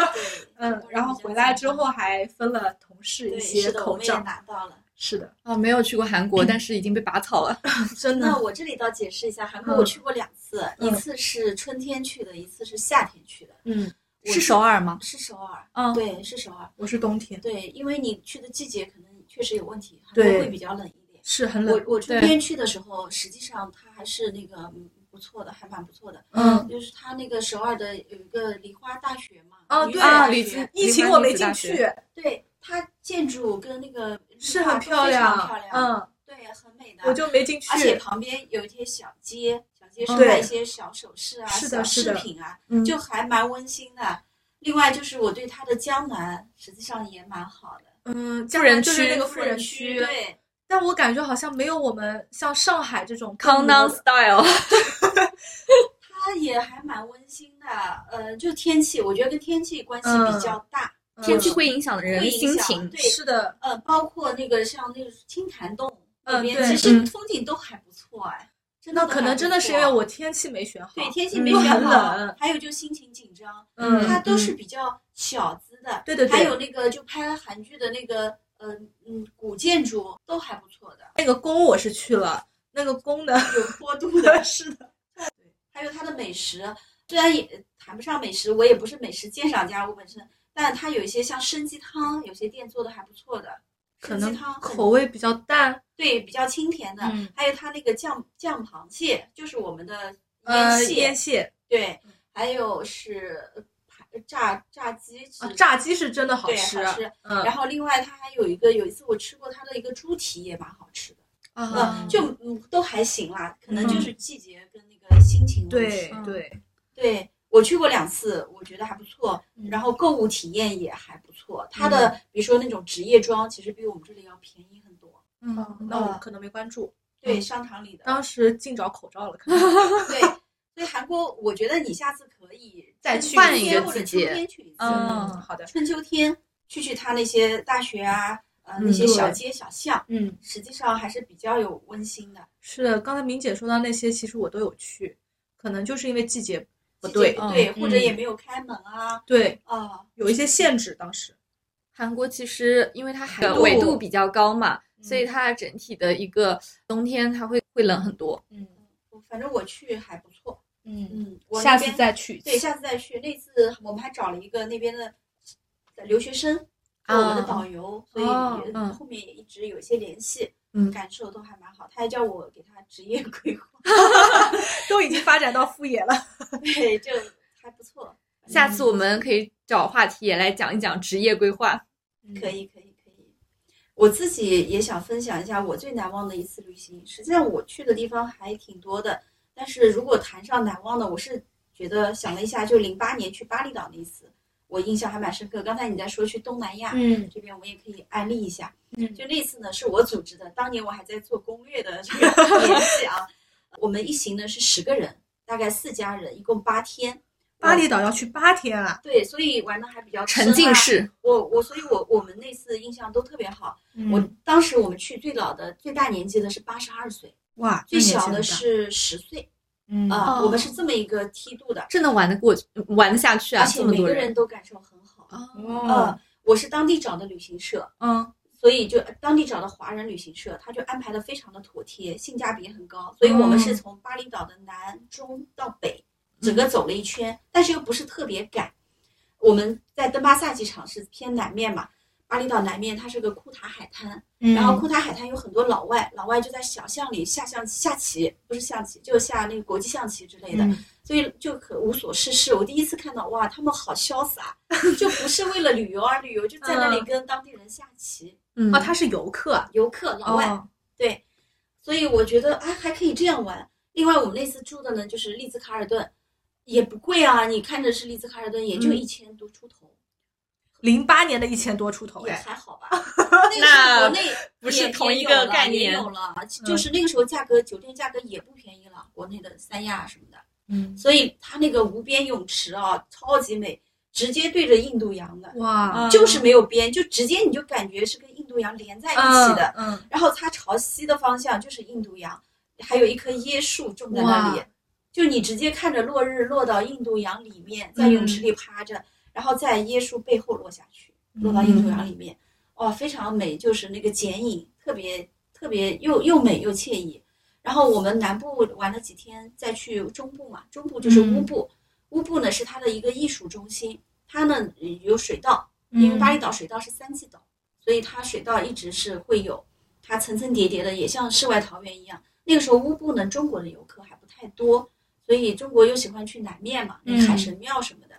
嗯，然后回来之后还分了同事一，些口罩。拿到了。是的，啊，没有去过韩国，但是已经被拔草了。真的那。我这里倒解释一下，韩国嗯我去过两次，嗯一次是春天去的，一次是夏天去的。嗯，是首尔吗？是首尔，嗯，对，是首尔。我是冬天，对，因为你去的季节可能确实有问题，韩对国会比较冷一点。是很冷。我我春天去的时候，实际上它还是那个嗯不错的，还蛮不错的。嗯，就是它那个首尔的有一个梨花大学嘛，哦对啊，疫情我没进去，对它建筑跟那个是很绿化非漂亮常漂亮，嗯，对，很美的。我就没进去。而且旁边有一些小街，小街上卖一些小首饰啊、是的小饰品啊，嗯就还蛮温馨的。另外就是我对它的江南实际上也蛮好的，嗯，富人江南就是区那个富富人区区，对，但我感觉好像没有我们像上海这种康当 style，它也还蛮温馨的。呃，就天气，我觉得跟天气关系比较大。天气会影响人会影响心情。对，是的，呃，包括那个像那个青潭洞那边，嗯其实嗯风景都还不错哎。真的那可能真的是因为我天气没选好，对天气没选好，很冷，还有就心情紧张，嗯它都是比较小资的。对对对还有那个就拍韩剧的那个，呃嗯，古建筑都还不错的，那个宫我是去了，那个宫呢，有坡度的。是的，还有它的美食，虽然也谈不上美食，我也不是美食鉴赏家，我本身，但它有一些像参鸡汤，有些店做的还不错的。可能口味比较淡，对比较清甜的，嗯。还有它那个酱酱螃蟹，就是我们的呃，腌蟹，腌蟹。对，还有是炸炸鸡、啊，炸鸡是真的好对吃，好吃。嗯然后另外它还有一个，有一次我吃过它的一个猪蹄也蛮好吃的，啊。嗯，就。嗯都还行啦，可能就嗯是。季节跟那个心情问对题。嗯对，对我去过两次，我觉得还不错。嗯然后购物体验也还不错，它的比如说那种职业装，其实比我们这里要便宜很多。嗯，那我可能没关注，对，嗯商场里的。当时净找口罩了，可能 对，所以韩国，我觉得你下次可以再去春天换一个或者季节秋天去一次。嗯好的，春秋天去去他那些大学啊，呃，嗯那些小街小巷，嗯，实际上还是比较有温馨的。是的，刚才明姐说到那些，其实我都有去，可能就是因为季节不对，不对，嗯或者也没有开门啊对，啊。有一些限制，当时，韩国其实因为它海纬度纬度比较高嘛，嗯所以它整体的一个冬天它会会冷很多。嗯反正我去还不错，嗯，嗯，我下次再去，对，下次再去。那次我们还找了一个那边的留学生做我们的啊导游，所以后面也一直有一些联系，嗯感受都还蛮好。他还叫我给他职业 规划，都已经发展到副业了，对，就还不错。下次我们可以找话题也来讲一讲职业规划。可以，可以，可以。我自己也想分享一下我最难忘的一次旅行。实际上我去的地方还挺多的，但是如果谈上难忘的，我是觉得想了一下，就零八年去巴厘岛那一次，我印象还蛮深刻。刚才你在说去东南亚，嗯这边我也可以安利一下。嗯就那次呢，是我组织的，当年我还在做攻略的这个年纪啊。我们一行呢是十个人，大概四家人，一共八天。巴厘岛要去八天啊，对，所以玩的还比较深沉浸啊式，我我，所以我我们那次印象都特别好。嗯我当时我们去最老的、最大年纪的是八十二岁，哇，最小的是十岁嗯啊、哦我们是这么一个梯度的，真的玩得过去，玩得下去啊！而且每个人都感受很好。啊，哦呃，我是当地找的旅行社，嗯所以就当地找的华人旅行社，他就安排的非常的妥帖，性价比很高。所以我们是从巴厘岛的南中到北，整个走了一圈，但是又不是特别赶。我们在登巴萨机场是偏南面嘛，巴厘岛南面它是个库塔海滩，嗯，然后库塔海滩有很多老外，老外就在小巷里下象下棋，不是象棋，就下那个国际象棋之类的，嗯。所以就可无所事事。我第一次看到，哇，他们好潇洒，就不是为了旅游而旅游，就在那里嗯。跟当地人下棋。嗯。哦，他是游客。啊，游客老外，哦。对，所以我觉得啊还可以这样玩。另外，我们那次住的呢就是丽兹卡尔顿，也不贵啊，你看着是丽兹卡尔顿，也就嗯。一千多出头，零八年的一千多出头也哎，还好吧。那个时候国内不是同一个概念也有了，就是那个时候价格酒店价格也不便宜了，国内的三亚什么的，嗯，所以它那个无边泳池啊，超级美，直接对着印度洋的，哇，就是没有边，就直接你就感觉是跟印度洋连在一起的。嗯，然后它朝西的方向就是印度洋，还有一棵椰树种在那里，就你直接看着落日落到印度洋里面，在泳池里趴着，然后在椰树背后落下去，落到印度洋里面，哇、非常美，就是那个剪影特别特别又又美又惬意。然后我们南部玩了几天，再去中部嘛，中部就是乌布，乌布呢是它的一个艺术中心，它呢有水稻，因为巴厘岛水稻是三季稻，所以它水稻一直是会有，它层层叠叠的，也像世外桃源一样。那个时候乌布呢，中国的游客还不太多，所以中国又喜欢去南面嘛，那个海神庙什么的，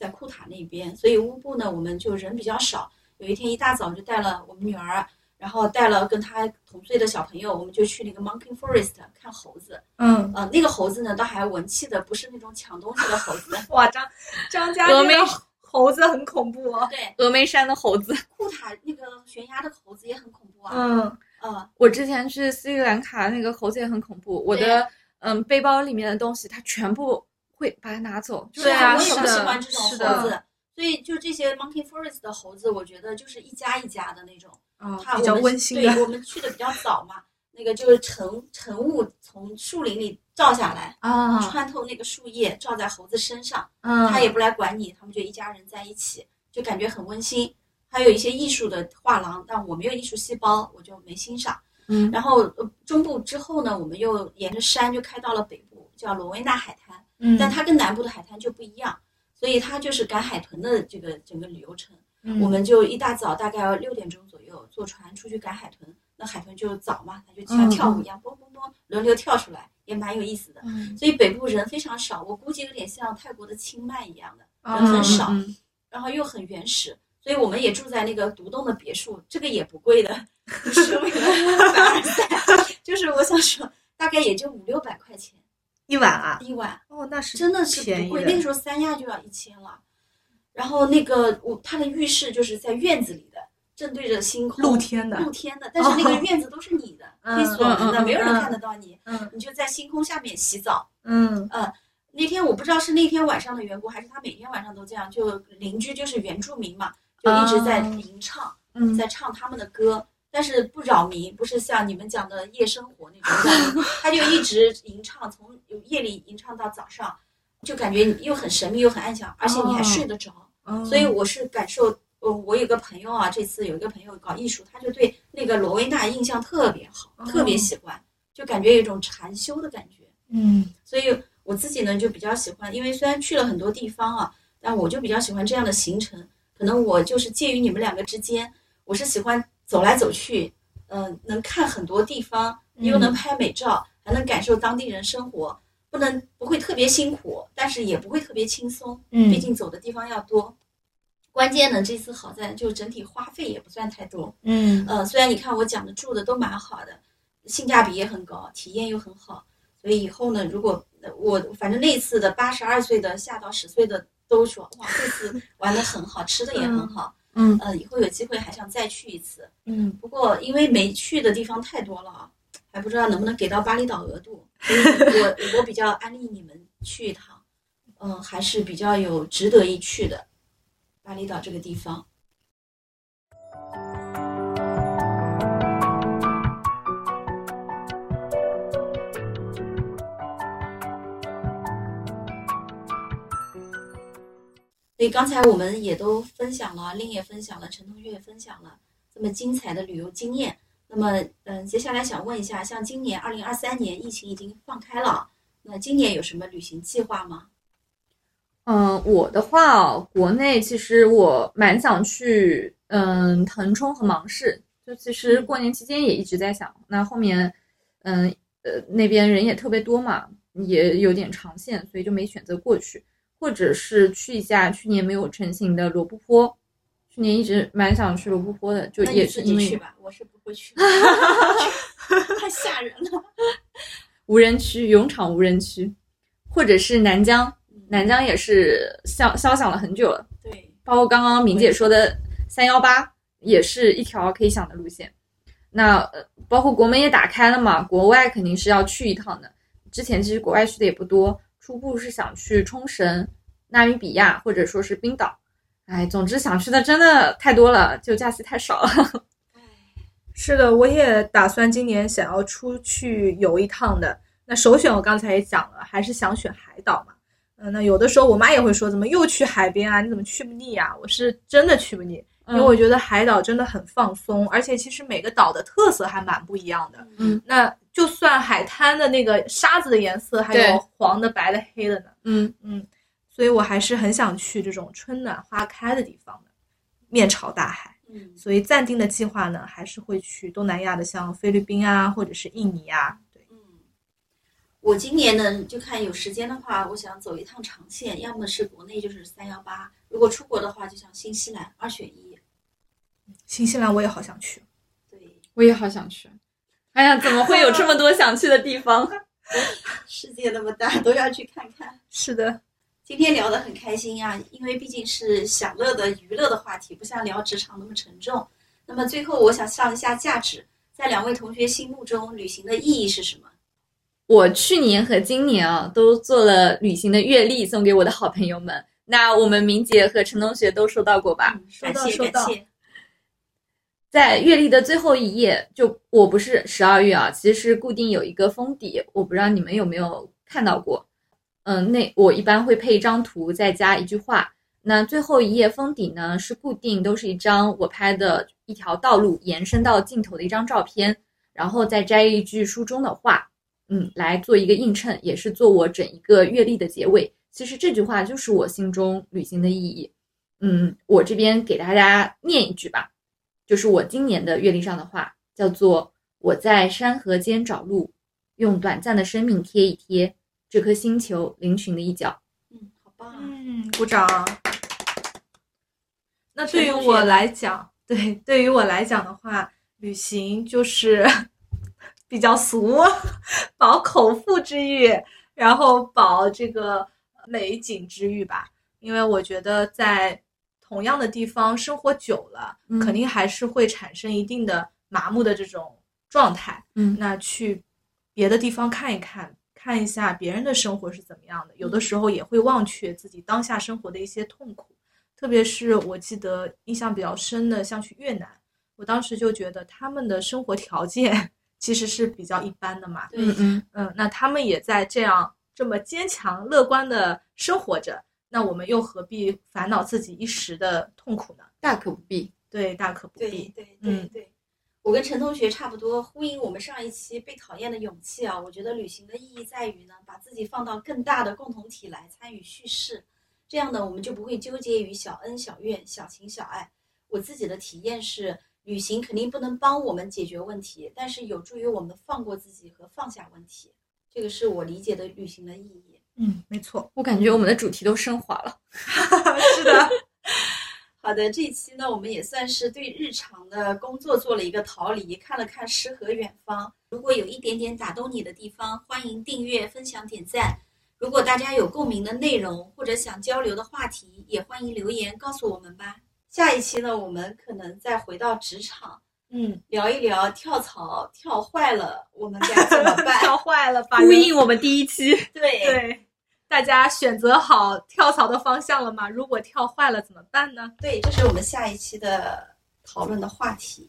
在库塔那边，所以乌布呢，我们就人比较少。有一天一大早就带了我们女儿，然后带了跟她同岁的小朋友，我们就去那个 Monkey Forest 看猴子。嗯，呃，那个猴子呢，倒还文气的，不是那种抢东西的猴子。哇，张 张家峨眉猴子很恐怖哦，对，峨眉山的猴子，库塔那个悬崖的猴子也很恐怖啊。嗯，呃，我之前去斯里兰卡，那个猴子也很恐怖。我的嗯背包里面的东西，它全部会把它拿走。就是对啊我也不喜欢这种猴子。所以就这些 Monkey Forest 的猴子，我觉得就是一家一家的那种，啊，比较温馨的对，我们去的比较早嘛，那个就是晨晨雾从树林里照下来，啊，穿透那个树叶照在猴子身上，嗯，它也不来管你，他们就一家人在一起，就感觉很温馨。还有一些艺术的画廊，但我没有艺术细胞，我就没欣赏。嗯然后呃中部之后呢，我们又沿着山就开到了北部，叫罗威纳海滩。嗯，但它跟南部的海滩就不一样，所以它就是赶海豚的这个整个旅游程。嗯我们就一大早大概要六点钟左右坐船出去赶海豚，那海豚就早嘛，它就像嗯跳舞一样，嘣嘣嘣轮流跳出来，也蛮有意思的。嗯所以北部人非常少，我估计有点像泰国的清迈一样的，啊人很少，嗯然后又很原始。所以我们也住在那个独栋的别墅，这个也不贵的，不是为了凡尔赛，就是我想说，大概也就五六百块钱一晚啊，一晚。哦，那是真的是不贵，那个时候三亚就要一千了。然后那个我他的浴室就是在院子里的，正对着星空，露天的露天的，但是那个院子都是你的，嗯可以锁门的，嗯嗯没有人嗯看得到你，嗯你就在星空下面洗澡。嗯那天我不知道是那天晚上的缘故，还是他每天晚上都这样，就邻居就是原住民嘛，就一直在吟唱，嗯在唱他们的歌。但是不扰民，不是像你们讲的夜生活那种他就一直吟唱，从夜里吟唱到早上，就感觉又很神秘又很安详，而且你还睡得着。哦所以我是感受，呃，我有个朋友啊，这次有一个朋友搞艺术，他就对那个罗威纳印象特别好，哦特别喜欢，就感觉有一种禅修的感觉。嗯所以我自己呢就比较喜欢，因为虽然去了很多地方啊，但我就比较喜欢这样的行程。可能我就是介于你们两个之间，我是喜欢走来走去，嗯、能看很多地方，又能拍美照，还能感受当地人生活，不能不会特别辛苦，但是也不会特别轻松，嗯。毕竟走的地方要多。关键呢，这次好在就整体花费也不算太多，嗯。呃，虽然你看我讲的住的都蛮好的，性价比也很高，体验又很好，所以以后呢，如果呃我反正那次的八十二岁的下到十岁的都说哇，这次玩的很好，吃的也很好，嗯呃，以后有机会还想再去一次。嗯不过因为没去的地方太多了啊，还不知道能不能给到巴厘岛额度，所以我我比较安利你们去一趟，嗯、还是比较有值得一去的，巴厘岛这个地方。所以刚才我们也都分享了，令也分享了，陈同学也分享了这么精彩的旅游经验。那么，嗯，接下来想问一下，像今年二零二三年疫情已经放开了，那今年有什么旅行计划吗？嗯，我的话哦，国内其实我蛮想去，嗯，腾冲和芒市。就其实过年期间也一直在想，那后面，嗯呃那边人也特别多嘛，也有点长线，所以就没选择过去，或者是去一下去年没有成型的罗布泊。去年一直蛮想去罗布泊的，就也是因为己去吧，我是不会去的，太吓人了。无人区、勇闯无人区，或者是南疆，南疆也是消消想了很久了。对，包括刚刚明姐说的三幺八，也是一条可以想的路线。那呃，包括国门也打开了嘛，国外肯定是要去一趟的。之前其实国外去的也不多，初步是想去冲绳、纳米比亚或者说是冰岛。哎，总之想去的真的太多了，就假期太少了。是的，我也打算今年想要出去游一趟的。那首选我刚才也讲了，还是想选海岛嘛。嗯，那有的时候我妈也会说，怎么又去海边啊？你怎么去不腻啊、我是真的去不腻，因为我觉得海岛真的很放松，而且其实每个岛的特色还蛮不一样的。嗯那就算海滩的那个沙子的颜色还有黄的、白的、黑的呢。嗯嗯，所以我还是很想去这种春暖花开的地方的，面朝大海。嗯，所以暂定的计划呢，还是会去东南亚的，像菲律宾啊，或者是印尼啊。对，嗯，我今年呢，就看有时间的话，我想走一趟长线，要么是国内就是三幺八，如果出国的话，就像新西兰二选一。新西兰我也好想去。对，我也好想去。哎呀，怎么会有这么多想去的地方？世界那么大，都要去看看。是的，今天聊得很开心呀、因为毕竟是享乐的娱乐的话题，不像聊职场那么沉重。那么最后，我想上一下价值，在两位同学心目中，旅行的意义是什么？我去年和今年啊，都做了旅行的阅历送给我的好朋友们。那我们明姐和陈同学都收到过吧？嗯感谢收到收到感谢。在月历的最后一页，就我不是十二月啊，其实是固定有一个封底，我不知道你们有没有看到过。嗯，那我一般会配一张图，再加一句话。那最后一页封底呢是固定，都是一张我拍的一条道路延伸到尽头的一张照片，然后再摘一句书中的话，嗯，来做一个映衬，也是做我整一个月历的结尾。其实这句话就是我心中旅行的意义。嗯，我这边给大家念一句吧。就是我今年的月历上的话，叫做“我在山河间找路，用短暂的生命贴一贴这颗星球嶙峋的一角嗯，好棒啊！嗯，鼓掌。那对于我来讲，对，对于我来讲的话，旅行就是 比较俗，饱口腹之欲，然后饱这个美景之欲吧。因为我觉得在同样的地方生活久了，嗯肯定还是会产生一定的麻木的这种状态。”。嗯那去别的地方看一看，看一下别人的生活是怎么样的，有的时候也会忘却自己当下生活的一些痛苦。特别是我记得印象比较深的，像去越南，我当时就觉得他们的生活条件 其实是比较一般的嘛。嗯嗯，嗯，那他们也在这样这么坚强乐观的生活着，那我们又何必烦恼自己一时的痛苦呢？大可不必。对，大可不对必。对对嗯对，我跟陈同学差不多，呼应我们上一期被讨厌的勇气啊。我觉得旅行的意义在于呢，把自己放到更大的共同体来参与叙事，这样呢，我们就不会纠结于小恩小怨、小情小爱。我自己的体验是，旅行肯定不能帮我们解决问题，但是有助于我们放过自己和放下问题。这个是我理解的旅行的意义。嗯，没错，我感觉我们的主题都升华了。是的。好的，这一期呢，我们也算是对日常的工作做了一个逃离，看了看诗和远方。如果有一点点打动你的地方，欢迎订阅、分享、点赞。如果大家有共鸣的内容或者想交流的话题，也欢迎留言告诉我们吧。下一期呢，我们可能再回到职场，嗯，聊一聊跳槽跳坏了，我们该怎么办？跳坏了，吧呼应我们第一期，对对，大家选择好跳槽的方向了吗？如果跳坏了怎么办呢？对，这是我们下一期的讨论的话题。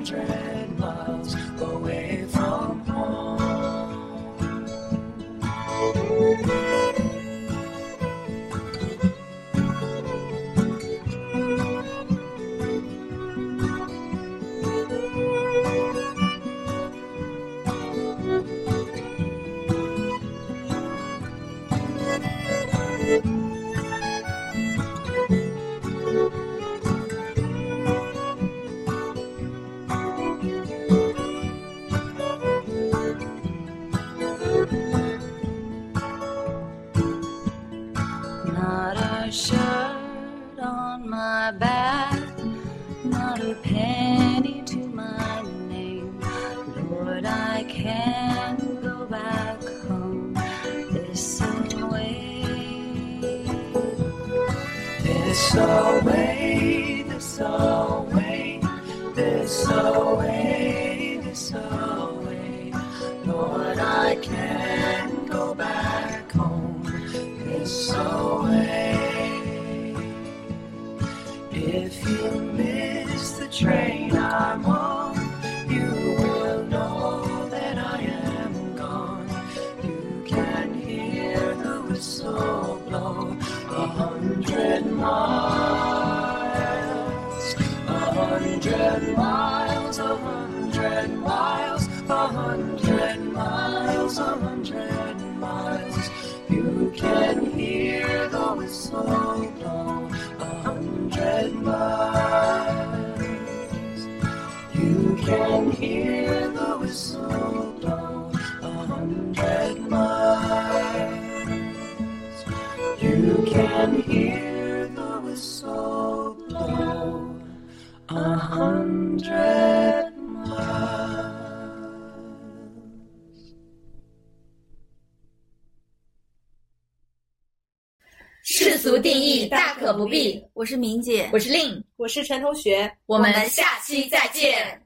Hundred miles 是明姐，我是令，我是陈同学，我们下期再见。